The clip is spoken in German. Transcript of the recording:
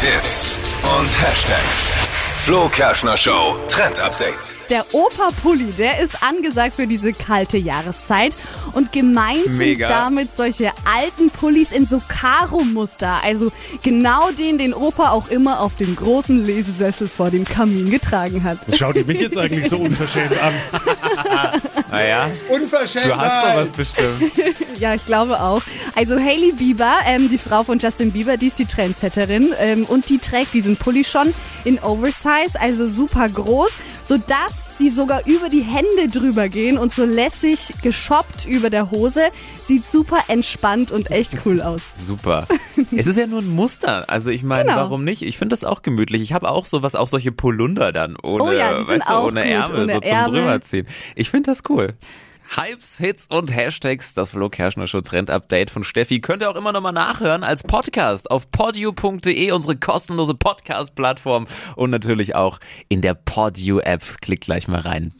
Hits und Hashtags. Flo Kerschner Show Trend Update. Der Opa-Pulli, der ist angesagt für diese kalte Jahreszeit. Und gemeint Mega. sind damit solche alten Pullis in so Karo-Muster. Also genau den, den Opa auch immer auf dem großen Lesesessel vor dem Kamin getragen hat. Schaut ihr mich jetzt eigentlich so unverschämt an? Naja, Unverschämt. du hast doch was bestimmt. Ja, ich glaube auch. Also Hailey Bieber, ähm, die Frau von Justin Bieber, die ist die Trendsetterin ähm, und die trägt diesen Pulli schon in Oversize, also super groß, sodass die sogar über die Hände drüber gehen und so lässig geschoppt über der Hose. Sieht super entspannt und echt cool aus. Super. Es ist ja nur ein Muster. Also ich meine, Genau. warum nicht? Ich finde das auch gemütlich. Ich habe auch sowas, auch solche Polunder dann ohne, Oh ja, weißt du, ohne gut, Ärmel, ohne so zum Ärmel. drüberziehen. Ich finde das cool. Hypes, Hits und Hashtags, das Flo Kerschner Show Trend Update von Steffi. Könnt ihr auch immer nochmal nachhören als Podcast auf podio.de, unsere kostenlose Podcast-Plattform und natürlich auch in der Podio App. Klickt gleich mal rein.